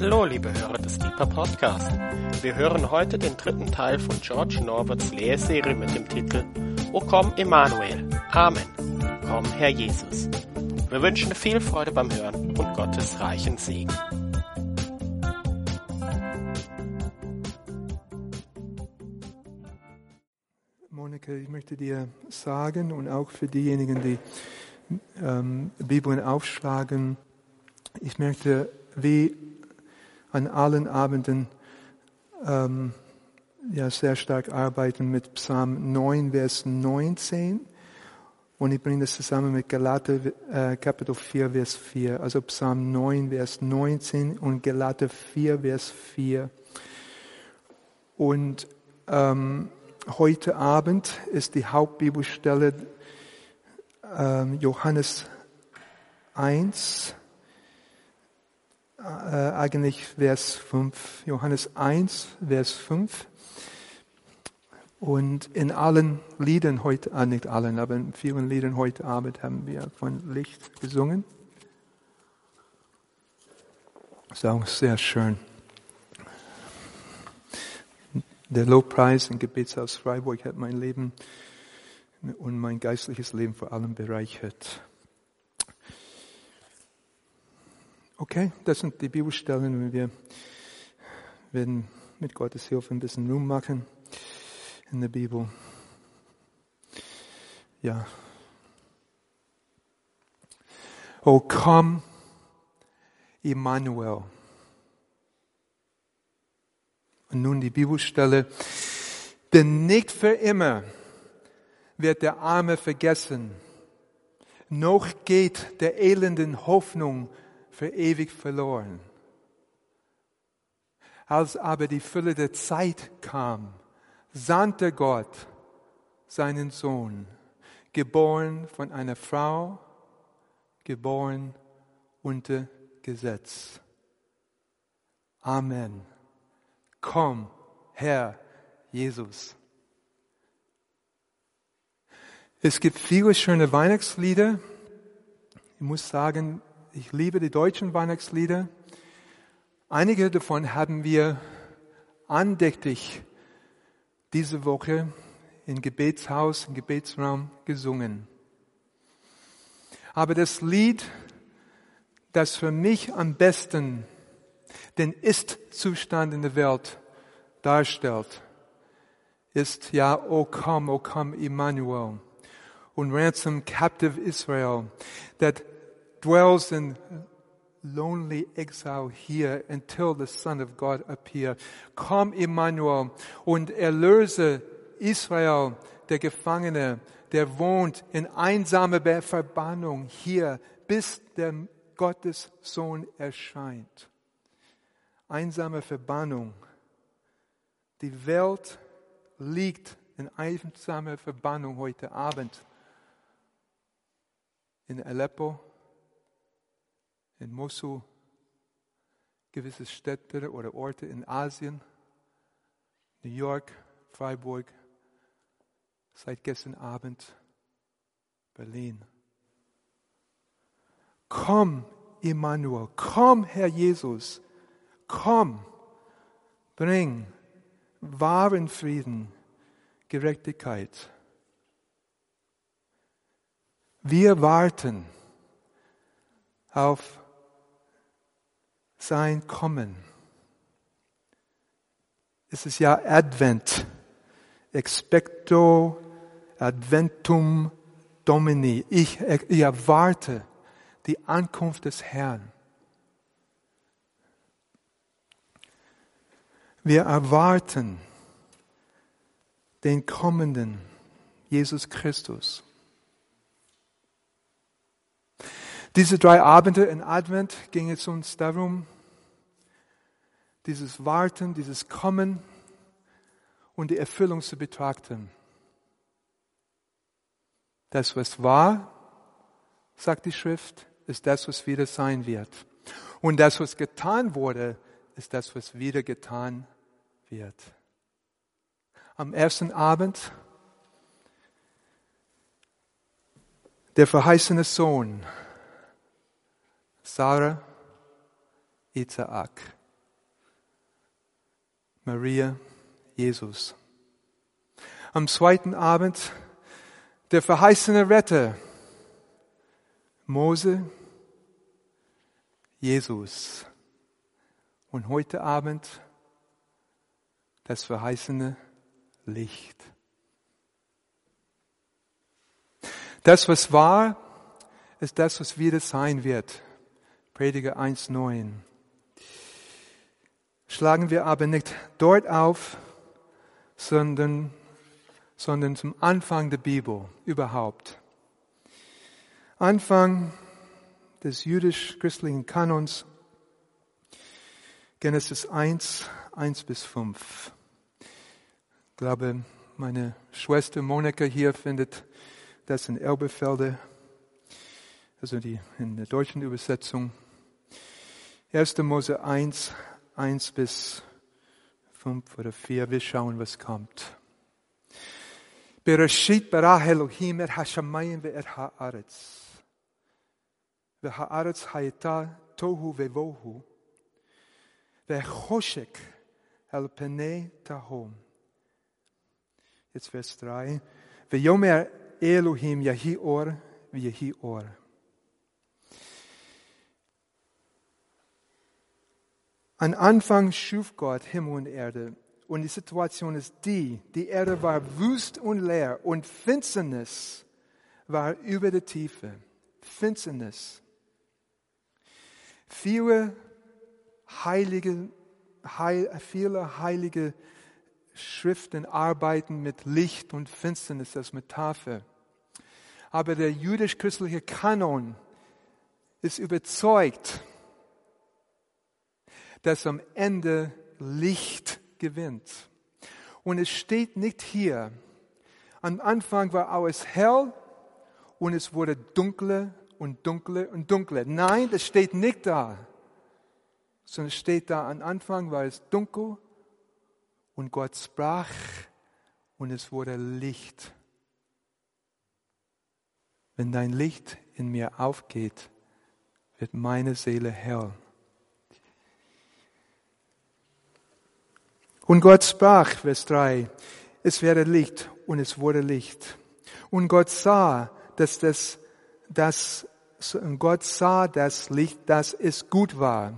Hallo, liebe Hörer des Deeper Podcast. Wir hören heute den dritten Teil von George Norberts Lehrserie mit dem Titel O komm Emmanuel. Amen. Komm, Herr Jesus. Wir wünschen viel Freude beim Hören und Gottes reichen Segen. Monika, ich möchte dir sagen und auch für diejenigen, die ähm, Bibeln aufschlagen, ich möchte wie an allen Abenden ähm, ja, sehr stark arbeiten mit Psalm 9, Vers 19. Und ich bringe das zusammen mit Galater äh, Kapitel 4, Vers 4. Also Psalm 9, Vers 19 und Galater 4, Vers 4. Und ähm, heute Abend ist die Hauptbibelstelle ähm, Johannes 1, äh, eigentlich Vers 5, Johannes 1, Vers 5. Und in allen Liedern heute, ah, nicht allen, aber in vielen Liedern heute Abend haben wir von Licht gesungen. Das ist auch sehr schön. Der Lobpreis im Gebetshaus Freiburg hat mein Leben und mein geistliches Leben vor allem bereichert. Okay, das sind die Bibelstellen und wir werden mit Gottes Hilfe ein bisschen Ruhm machen in der Bibel. Ja. Oh, komm, Immanuel. Und nun die Bibelstelle. Denn nicht für immer wird der Arme vergessen, noch geht der elenden Hoffnung für ewig verloren. Als aber die Fülle der Zeit kam, sandte Gott seinen Sohn, geboren von einer Frau, geboren unter Gesetz. Amen. Komm, Herr Jesus. Es gibt viele schöne Weihnachtslieder. Ich muss sagen, ich liebe die deutschen Weihnachtslieder. Einige davon haben wir andächtig diese Woche im Gebetshaus, im Gebetsraum gesungen. Aber das Lied, das für mich am besten den Ist-Zustand in der Welt darstellt, ist ja, O come, O come, Emmanuel. Und ransom captive Israel that dwells in lonely exile here until the Son of God appear. Komm, Emmanuel, und erlöse Israel, der Gefangene, der wohnt in einsamer Verbannung hier, bis der Gottes Sohn erscheint. Einsame Verbannung. Die Welt liegt in einsamer Verbannung heute Abend. In Aleppo, in Mosul, gewisse Städte oder Orte in Asien, New York, Freiburg, seit gestern Abend Berlin. Komm, Emmanuel, komm, Herr Jesus, komm, bring wahren Frieden, Gerechtigkeit. Wir warten auf sein Kommen. Es ist ja Advent. Expecto Adventum Domini. Ich, ich erwarte die Ankunft des Herrn. Wir erwarten den kommenden Jesus Christus. Diese drei Abende in Advent ging es uns darum, dieses Warten, dieses Kommen und die Erfüllung zu betrachten. Das, was war, sagt die Schrift, ist das, was wieder sein wird. Und das, was getan wurde, ist das, was wieder getan wird. Am ersten Abend der verheißene Sohn Sarah, Isaak. Maria, Jesus. Am zweiten Abend der verheißene Retter, Mose, Jesus. Und heute Abend das verheißene Licht. Das, was war, ist das, was wieder sein wird. Prediger 1.9. Schlagen wir aber nicht dort auf, sondern, sondern zum Anfang der Bibel überhaupt. Anfang des jüdisch-christlichen Kanons, Genesis 1, 1 bis 5. Ich glaube, meine Schwester Monika hier findet das in Elbefelde, also die, in der deutschen Übersetzung. 1. Mose 1, 1 bis 5 oder 4. Wir schauen, was kommt. Bereshit bara Elohim et hashamayim ve'et ha'aretz. Ve'ha'aretz hayeta tohu ve'vohu. Ve'choshek el penei tahom. Jetzt Vers 3. Ve'yomer Elohim yahi or v'yahi or. An Anfang schuf Gott Himmel und Erde. Und die Situation ist die, die Erde war wüst und leer und Finsternis war über der Tiefe. Finsternis. Viele heilige, heil, viele heilige Schriften arbeiten mit Licht und Finsternis als Metapher. Aber der jüdisch-christliche Kanon ist überzeugt, dass am Ende Licht gewinnt. Und es steht nicht hier. Am Anfang war alles hell und es wurde dunkler und dunkler und dunkler. Nein, das steht nicht da. Sondern es steht da, am Anfang war es dunkel und Gott sprach und es wurde Licht. Wenn dein Licht in mir aufgeht, wird meine Seele hell. Und Gott sprach, Vers 3, es werde Licht und es wurde Licht. Und Gott sah, dass das, das, Gott sah das Licht, dass es gut war.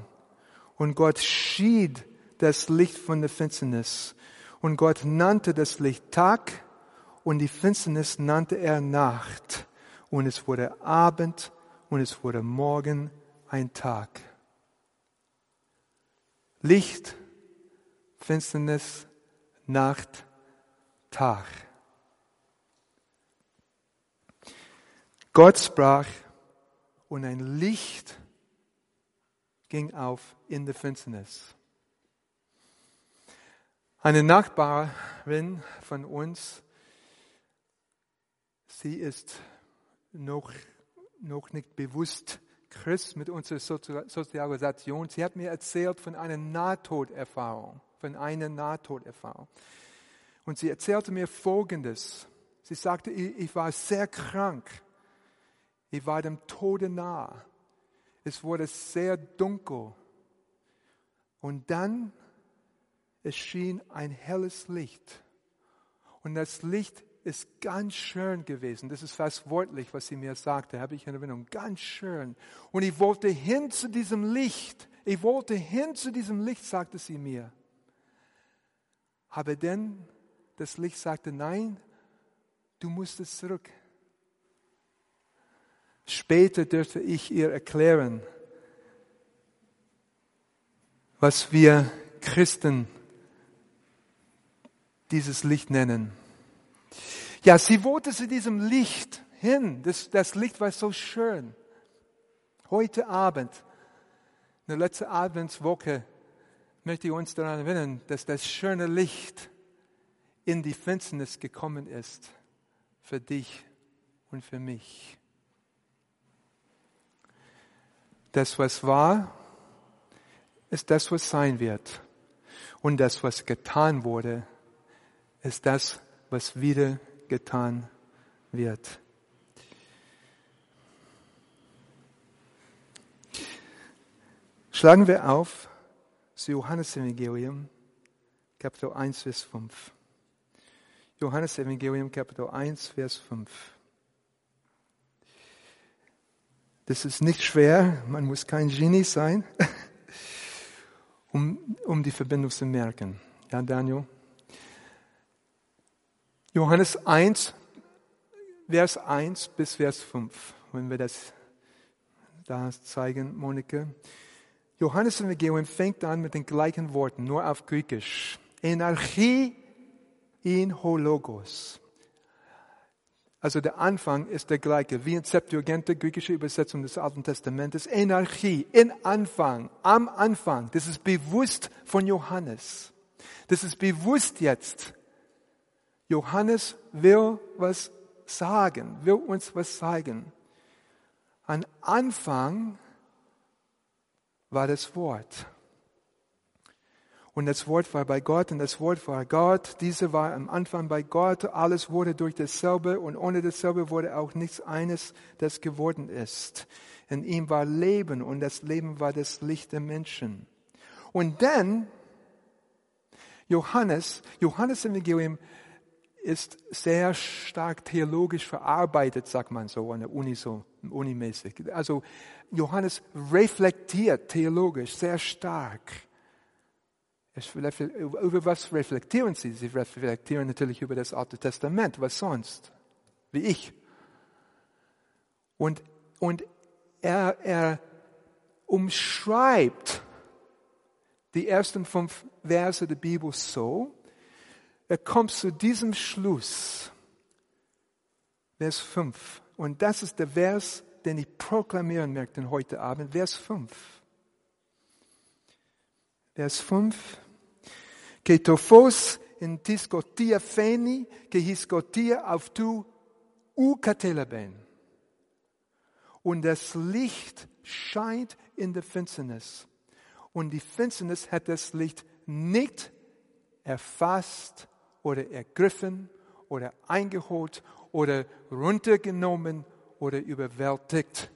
Und Gott schied das Licht von der Finsternis. Und Gott nannte das Licht Tag und die Finsternis nannte er Nacht. Und es wurde Abend und es wurde Morgen ein Tag. Licht Finsternis, Nacht, Tag. Gott sprach und ein Licht ging auf in der Finsternis. Eine Nachbarin von uns, sie ist noch, noch nicht bewusst Christ mit unserer Sozialisation. Sie hat mir erzählt von einer Nahtoderfahrung von einer Nahtoderfahrung. Und sie erzählte mir Folgendes. Sie sagte, ich war sehr krank. Ich war dem Tode nah. Es wurde sehr dunkel. Und dann erschien ein helles Licht. Und das Licht ist ganz schön gewesen. Das ist fast wortlich, was sie mir sagte, habe ich in Erinnerung. Ganz schön. Und ich wollte hin zu diesem Licht. Ich wollte hin zu diesem Licht, sagte sie mir. Aber denn das Licht sagte, nein, du musst es zurück. Später dürfte ich ihr erklären, was wir Christen dieses Licht nennen. Ja, sie wollte zu diesem Licht hin. Das, das Licht war so schön. Heute Abend, in der letzten Adventswoche, möchte ich uns daran erinnern, dass das schöne Licht in die Finsternis gekommen ist für dich und für mich. Das, was war, ist das, was sein wird. Und das, was getan wurde, ist das, was wieder getan wird. Schlagen wir auf das Johannesevangelium, Kapitel 1, Vers 5. Johannes Evangelium, Kapitel 1, Vers 5. Das ist nicht schwer, man muss kein Genie sein, um, um die Verbindung zu merken. Ja, Daniel? Johannes 1, Vers 1 bis Vers 5, wenn wir das da zeigen, Monika. Johannes Evangelium fängt an mit den gleichen Worten, nur auf Griechisch. Energie in Hologos. Also der Anfang ist der gleiche, wie in Septuaginta, griechische Übersetzung des Alten Testamentes. Energie, in Anfang, am Anfang. Das ist bewusst von Johannes. Das ist bewusst jetzt. Johannes will was sagen, will uns was zeigen. Am Anfang war das Wort. Und das Wort war bei Gott und das Wort war Gott. Diese war am Anfang bei Gott. Alles wurde durch dasselbe und ohne dasselbe wurde auch nichts eines, das geworden ist. In ihm war Leben und das Leben war das Licht der Menschen. Und dann Johannes, Johannes Evangelium ist sehr stark theologisch verarbeitet, sagt man so an der Uni so, unimäßig. Also Johannes reflektiert theologisch sehr stark. Über was reflektieren Sie? Sie reflektieren natürlich über das Alte Testament. Was sonst? Wie ich. Und, und er, er umschreibt die ersten fünf Verse der Bibel so, er kommt zu diesem Schluss. Vers 5. Und das ist der Vers, den ich proklamieren möchte heute Abend, Vers 5. Vers 5. Que tofos in discotia feni, que hiscotia auf tu ucateleben. Und das Licht scheint in der Finsternis. Und die Finsternis hat das Licht nicht erfasst oder ergriffen oder eingeholt oder runtergenommen oder überwältigt.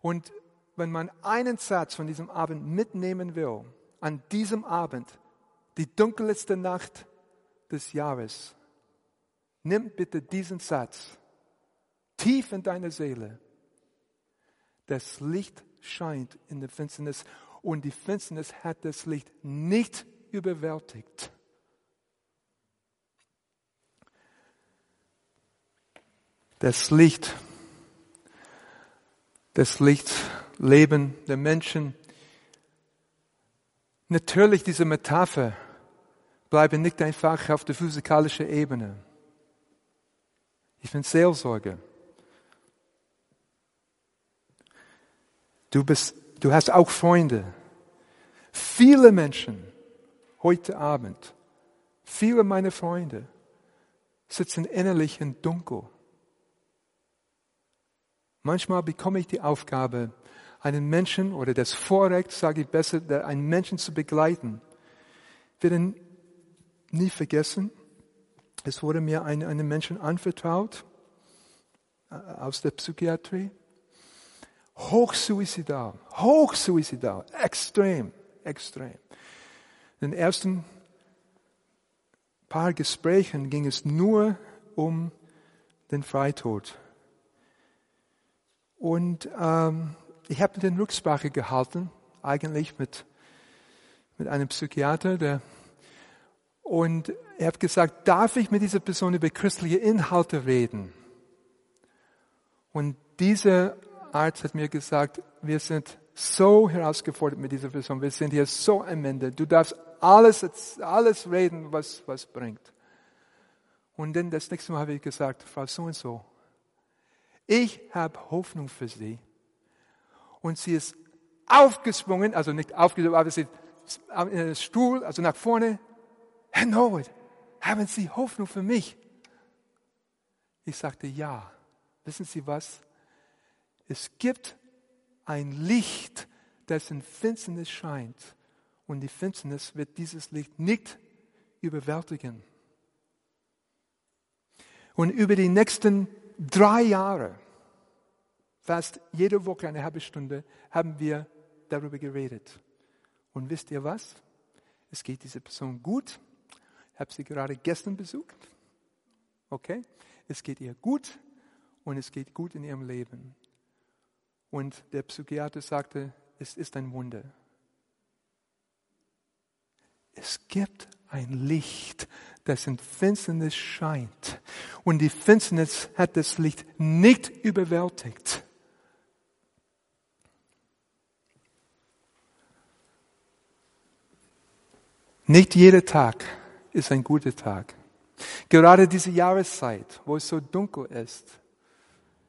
Und wenn man einen Satz von diesem Abend mitnehmen will, an diesem Abend, die dunkelste Nacht des Jahres, nimm bitte diesen Satz tief in deine Seele. Das Licht scheint in der Finsternis und die Finsternis hat das Licht nicht überwältigt. Das Licht, das Lichtleben der Menschen. Natürlich diese Metapher bleiben nicht einfach auf der physikalischen Ebene. Ich bin Seelsorger. Du bist, du hast auch Freunde. Viele Menschen heute Abend, viele meiner Freunde sitzen innerlich in Dunkel. Manchmal bekomme ich die Aufgabe, einen Menschen oder das Vorrecht, sage ich besser, einen Menschen zu begleiten. Ich werde nie vergessen, es wurde mir ein, einem Menschen anvertraut äh, aus der Psychiatrie. Hochsuizidal, hochsuizidal, extrem, extrem. In den ersten paar Gesprächen ging es nur um den Freitod. Und ähm, ich habe den Rücksprache gehalten, eigentlich mit, mit einem Psychiater, der, und er hat gesagt, darf ich mit dieser Person über christliche Inhalte reden? Und dieser Arzt hat mir gesagt, wir sind so herausgefordert mit dieser Person, wir sind hier so am Ende, du darfst alles, alles reden, was, was bringt. Und dann das nächste Mal habe ich gesagt, Frau so und so, ich habe Hoffnung für sie. Und sie ist aufgesprungen, also nicht aufgesprungen, aber sie ist in den Stuhl, also nach vorne. Herr Norwood, haben Sie Hoffnung für mich? Ich sagte ja. Wissen Sie was? Es gibt ein Licht, das in Finsternis scheint. Und die Finsternis wird dieses Licht nicht überwältigen. Und über die nächsten drei Jahre, fast jede Woche eine halbe Stunde, haben wir darüber geredet. Und wisst ihr was? es geht dieser Person gut. Ich habe sie gerade gestern besucht. Okay? Es geht ihr gut und es geht gut in ihrem Leben. Und der Psychiater sagte, es ist ein Wunder. Es gibt ein Licht, das in Finsternis scheint. Und die Finsternis hat das Licht nicht überwältigt. Nicht jeder Tag ist ein guter Tag. Gerade diese Jahreszeit, wo es so dunkel ist,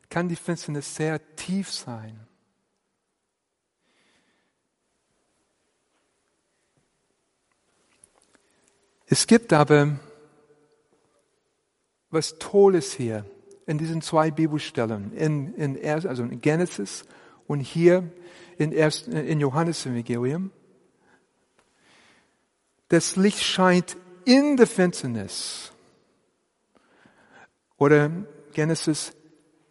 kann die Finsternis sehr tief sein. Es gibt aber was Tolles hier in diesen zwei Bibelstellen, in, in, also in Genesis und hier in, in Johannes Evangelium. Das Licht scheint in der Finsternis. Oder Genesis,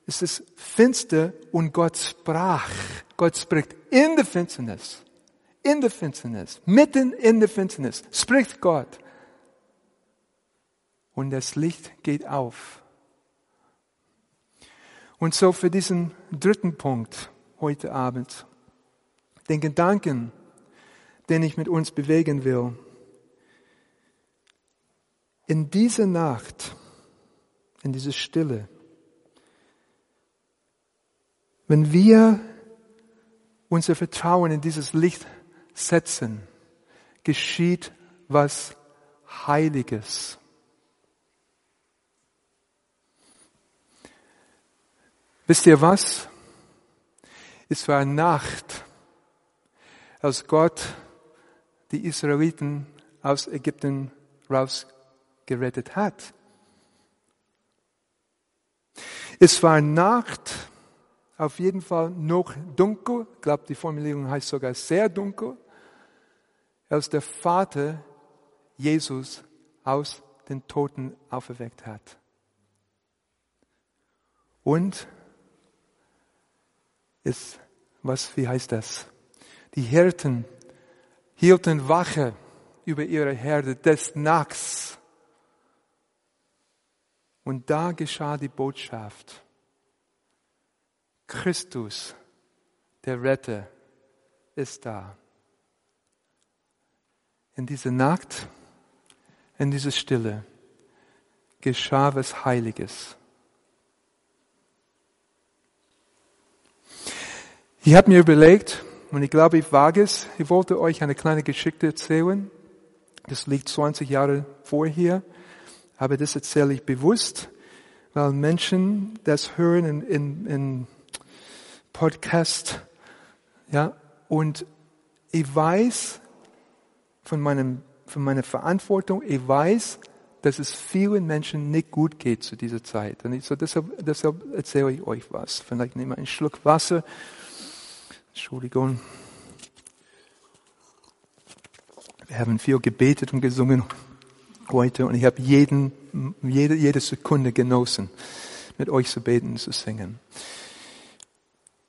es ist finster und Gott sprach. Gott spricht in der Finsternis. In der Finsternis. Mitten in der Finsternis spricht Gott und das Licht geht auf. Und so für diesen dritten Punkt heute Abend, den Gedanken, den ich mit uns bewegen will. In dieser Nacht, in dieser Stille, wenn wir unser Vertrauen in dieses Licht setzen, geschieht was Heiliges. Wisst ihr was? Es war Nacht, als Gott die Israeliten aus Ägypten rausgerettet hat. Es war Nacht, auf jeden Fall noch dunkel, ich glaube die Formulierung heißt sogar sehr dunkel, als der Vater Jesus aus den Toten auferweckt hat. Und ist, was, wie heißt das? Die Hirten hielten Wache über ihre Herde des Nachts. Und da geschah die Botschaft. Christus, der Retter, ist da. In dieser Nacht, in dieser Stille geschah was Heiliges. Ich habe mir überlegt, und ich glaube, ich wage es, ich wollte euch eine kleine Geschichte erzählen. Das liegt 20 Jahre vorher, aber das erzähle ich bewusst, weil Menschen das hören in, in, in Podcast, ja, und ich weiß von meinem, von meiner Verantwortung, ich weiß, dass es vielen Menschen nicht gut geht zu dieser Zeit. Und ich, so deshalb, deshalb erzähle ich euch was. Vielleicht nehme ich einen Schluck Wasser Entschuldigung. Wir haben viel gebetet und gesungen heute und ich habe jeden, jede, jede Sekunde genossen, mit euch zu beten zu singen.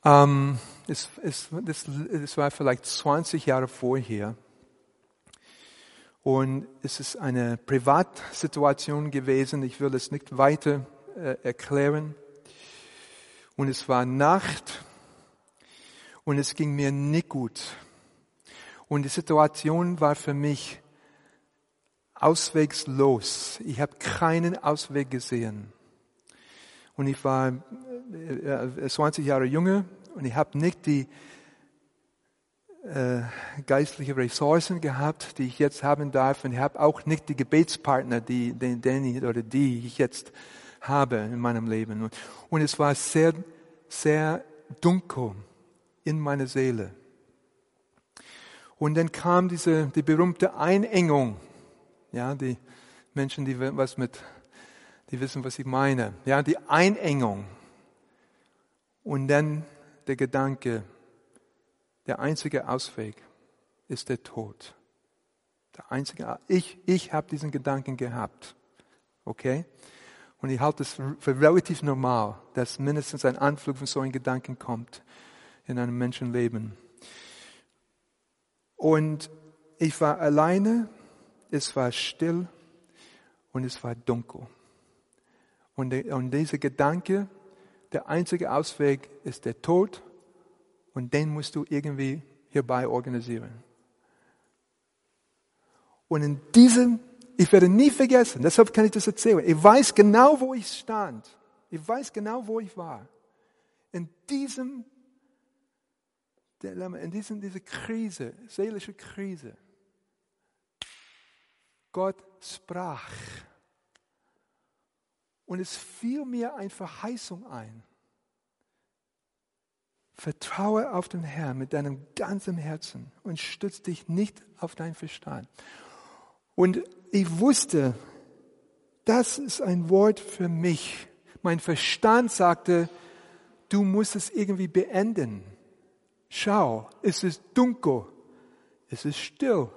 Ähm, es, es, das, es war vielleicht 20 Jahre vorher und es ist eine Privatsituation gewesen. Ich will es nicht weiter äh, erklären. Und es war Nacht und es ging mir nicht gut. Und die Situation war für mich auswegslos. Ich habe keinen Ausweg gesehen. Und ich war 20 äh, Jahre jünger und ich habe nicht die äh, geistliche Ressourcen gehabt, die ich jetzt haben darf. Und ich habe auch nicht die Gebetspartner, die, den, den oder die ich jetzt habe in meinem Leben. Und es war sehr, sehr dunkel in meine Seele. Und dann kam diese, die berühmte Einengung. Ja, die Menschen, die was mit, die wissen, was ich meine. Ja, die Einengung. Und dann der Gedanke, der einzige Ausweg ist der Tod. Der einzige, ich, ich habe diesen Gedanken gehabt. Okay? Und ich halte es für relativ normal, dass mindestens ein Anflug von so einem Gedanken kommt in einem Menschenleben. Und ich war alleine, es war still und es war dunkel. Und, der, und dieser Gedanke, der einzige Ausweg ist der Tod und den musst du irgendwie hierbei organisieren. Und in diesem, ich werde nie vergessen, deshalb kann ich das erzählen. Ich weiß genau, wo ich stand. Ich weiß genau, wo ich war. In diesem Dilemma, in diesem, diese Krise, seelische Krise. Gott sprach. Und es fiel mir eine Verheißung ein. Vertraue auf den Herrn mit deinem ganzen Herzen und stütze dich nicht auf deinen Verstand. Und ich wusste, das ist ein Wort für mich. Mein Verstand sagte, du musst es irgendwie beenden. Schau, es ist dunkel, es ist still.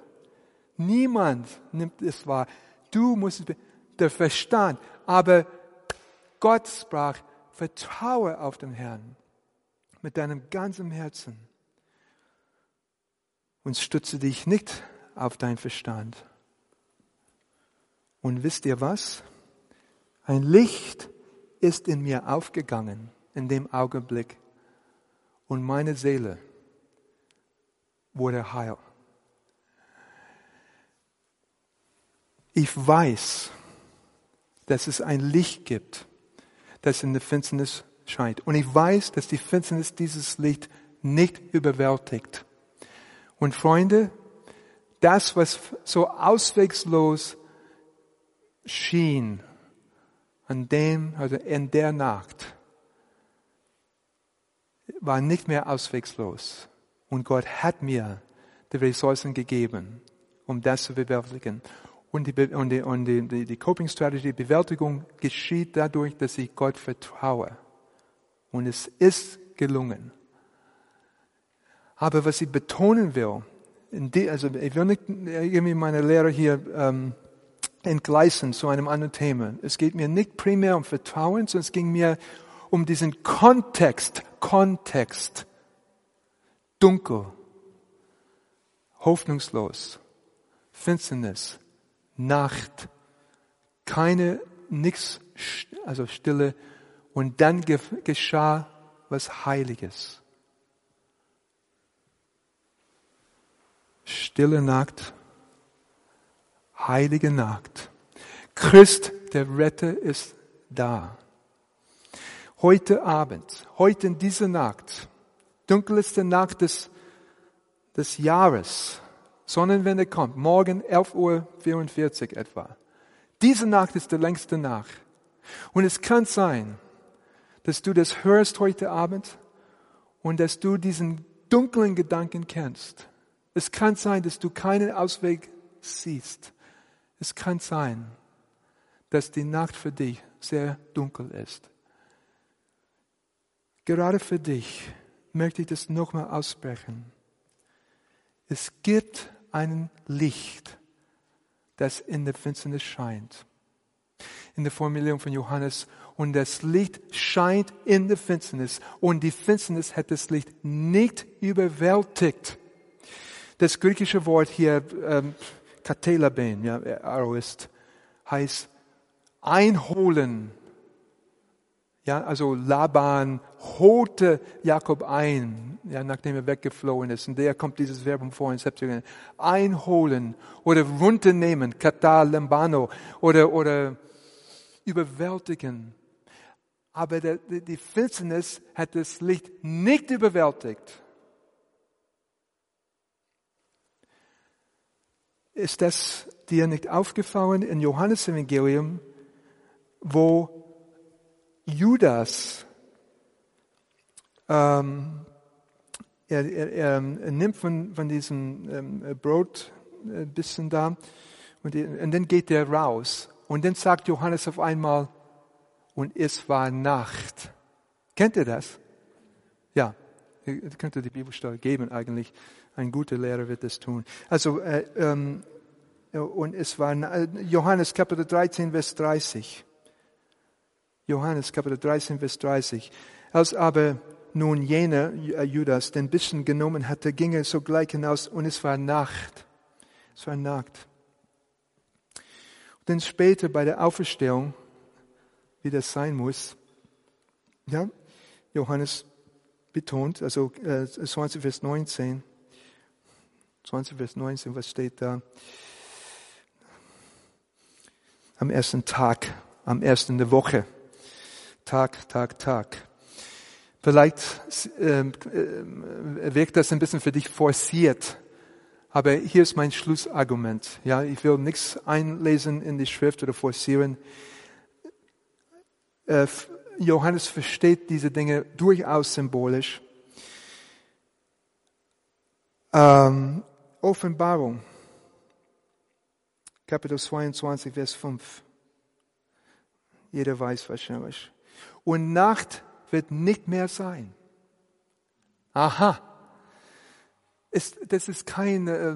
Niemand nimmt es wahr. Du musst. Der Verstand. Aber Gott sprach, vertraue auf den Herrn mit deinem ganzen Herzen und stütze dich nicht auf deinen Verstand. Und wisst ihr was? Ein Licht ist in mir aufgegangen in dem Augenblick und meine Seele wurde heil. Ich weiß, dass es ein Licht gibt, das in der Finsternis scheint. Und ich weiß, dass die Finsternis dieses Licht nicht überwältigt. Und Freunde, das, was so auswegslos schien, an dem, also in der Nacht, war nicht mehr auswegslos. Und Gott hat mir die Ressourcen gegeben, um das zu bewältigen. Und die, und die, und die, die, die Coping Strategy, die Bewältigung geschieht dadurch, dass ich Gott vertraue. Und es ist gelungen. Aber was ich betonen will, die, also ich will nicht irgendwie meine Lehre hier ähm, entgleisen zu einem anderen Thema. Es geht mir nicht primär um Vertrauen, sondern es ging mir um diesen Kontext, Kontext. Dunkel, hoffnungslos, Finsternis, Nacht, keine, nichts, also Stille. Und dann geschah was Heiliges. Stille Nacht, heilige Nacht. Christ, der Retter, ist da. Heute Abend, heute in dieser Nacht, dunkelste Nacht des, des Jahres, Sonnenwende kommt, morgen 11.44 Uhr etwa. Diese Nacht ist die längste Nacht. Und es kann sein, dass du das hörst heute Abend und dass du diesen dunklen Gedanken kennst. Es kann sein, dass du keinen Ausweg siehst. Es kann sein, dass die Nacht für dich sehr dunkel ist. Gerade für dich möchte ich das nochmal aussprechen. Es gibt ein Licht, das in der Finsternis scheint. In der Formulierung von Johannes, und das Licht scheint in der Finsternis und die Finsternis hat das Licht nicht überwältigt. Das griechische Wort hier, ähm, Katelaben, ja, heißt einholen. Ja, also Laban holte Jakob ein, ja, nachdem er weggeflohen ist. Und der kommt dieses Verbum vor in Septuagint. Einholen oder runternehmen, kata lambano, oder, oder überwältigen. Aber der, die Finsternis hat das Licht nicht überwältigt. Ist das dir nicht aufgefallen in Johannes Evangelium, wo Judas ähm, er, er, er, nimmt von, von diesem ähm, Brot ein äh, bisschen da und, und dann geht er raus. Und dann sagt Johannes auf einmal, und es war Nacht. Kennt ihr das? Ja, ihr könnt die Bibelstelle geben eigentlich. Ein guter Lehrer wird das tun. Also, äh, ähm, und es war Johannes Kapitel 13, Vers 30. Johannes Kapitel 13, Vers 30. Als aber nun jener äh, Judas den Bissen genommen hatte, ging er sogleich hinaus und es war Nacht. Es war nackt. Und dann später bei der Auferstehung, wie das sein muss, ja, Johannes betont, also äh, 20 Vers 19, 20 Vers 19, was steht da? Am ersten Tag, am ersten der Woche. Tag, Tag, Tag. Vielleicht äh, äh, wirkt das ein bisschen für dich forciert, aber hier ist mein Schlussargument. Ja, ich will nichts einlesen in die Schrift oder forcieren. Äh, Johannes versteht diese Dinge durchaus symbolisch. Ähm, Offenbarung, Kapitel 22, Vers 5. Jeder weiß wahrscheinlich. Und Nacht wird nicht mehr sein. Aha. Ist, das ist keine äh,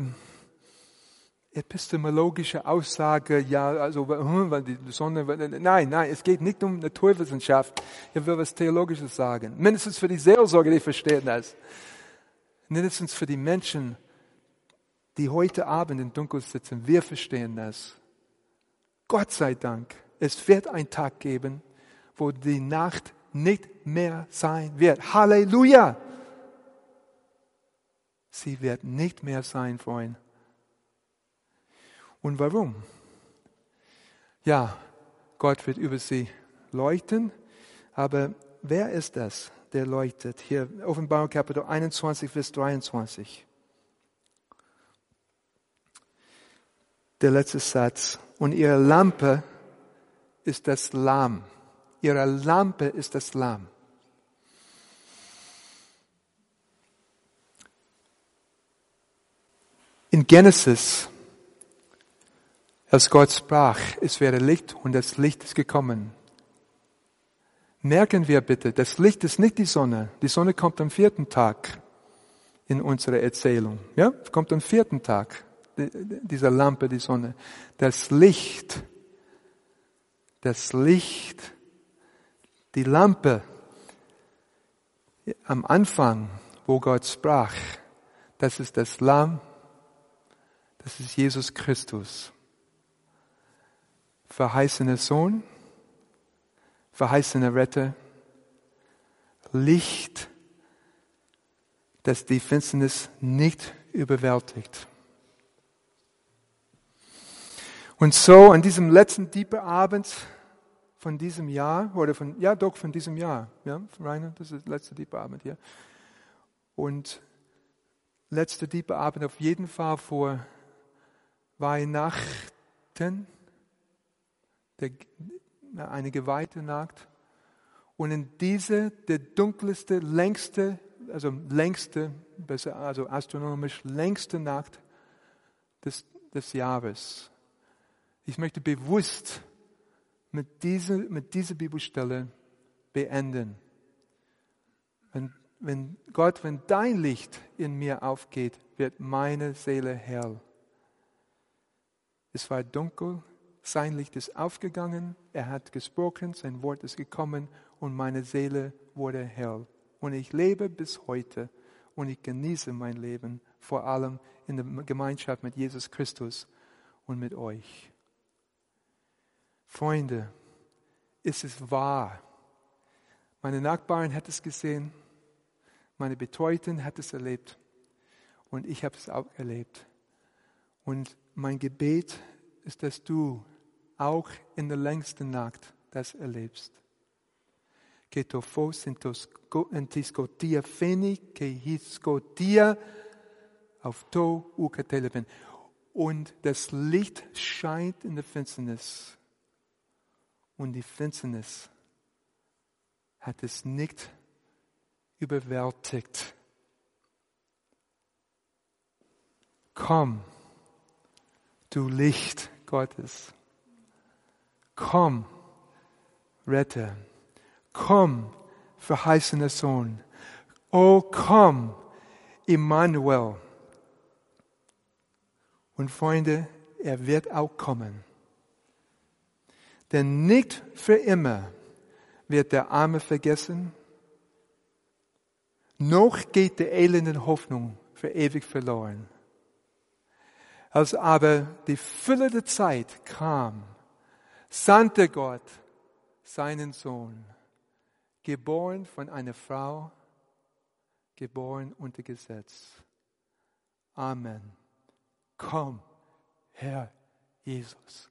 epistemologische Aussage, ja, also, hm, Sonne, nein, nein, es geht nicht um Naturwissenschaft. Ich will was Theologisches sagen. Mindestens für die Seelsorge, die verstehen das. Mindestens für die Menschen, die heute Abend im Dunkel sitzen, wir verstehen das. Gott sei Dank, es wird ein Tag geben, wo die Nacht nicht mehr sein wird. Halleluja! Sie wird nicht mehr sein, Freunde. Und warum? Ja, Gott wird über sie leuchten, aber wer ist das, der leuchtet? Hier, Offenbarung Kapitel 21, Vers 23. Der letzte Satz. Und ihre Lampe ist das Lamm. Ihre Lampe ist das Lamm. In Genesis, als Gott sprach, es wäre Licht und das Licht ist gekommen. Merken wir bitte, das Licht ist nicht die Sonne. Die Sonne kommt am vierten Tag in unserer Erzählung. Ja, kommt am vierten Tag, dieser Lampe, die Sonne. Das Licht, das Licht, die Lampe am Anfang, wo Gott sprach, das ist das Lamm das ist Jesus Christus. Verheißener Sohn, verheißener Retter, Licht, das die Finsternis nicht überwältigt. Und so an diesem letzten tiefen Abend von diesem Jahr, oder von, ja doch, von diesem Jahr, ja, Rainer, das ist der letzte tiefe Abend hier. Und letzte tiefe Abend auf jeden Fall vor Weihnachten, der, eine geweihte Nacht. Und in diese, der dunkelste, längste, also längste, besser, also astronomisch längste Nacht des, des Jahres. Ich möchte bewusst mit dieser, mit dieser Bibelstelle beenden. Wenn, wenn Gott, wenn dein Licht in mir aufgeht, wird meine Seele hell. Es war dunkel, sein Licht ist aufgegangen, er hat gesprochen, sein Wort ist gekommen und meine Seele wurde hell. Und ich lebe bis heute und ich genieße mein Leben, vor allem in der Gemeinschaft mit Jesus Christus und mit euch. Freunde, ist es wahr? Meine Nachbarin hat es gesehen, meine Betreuten hat es erlebt und ich habe es auch erlebt. Und mein Gebet ist, dass du auch in der längsten Nacht das erlebst. Que tu fos en tis gotia feni, que his gotia auf to ukateleben. Und das Licht scheint in der Finsternis. Und die Finsternis hat es nicht überwältigt. Komm du Licht Gottes. Komm, Retter. Komm, verheißener Sohn. Oh, komm, Immanuel. Und Freunde, er wird auch kommen. Denn nicht für immer wird der Arme vergessen, noch geht die elende Hoffnung für ewig verloren. Als aber die Fülle der Zeit kam, sandte Gott seinen Sohn, geboren von einer Frau, geboren unter Gesetz. Amen. Komm, Herr Jesus.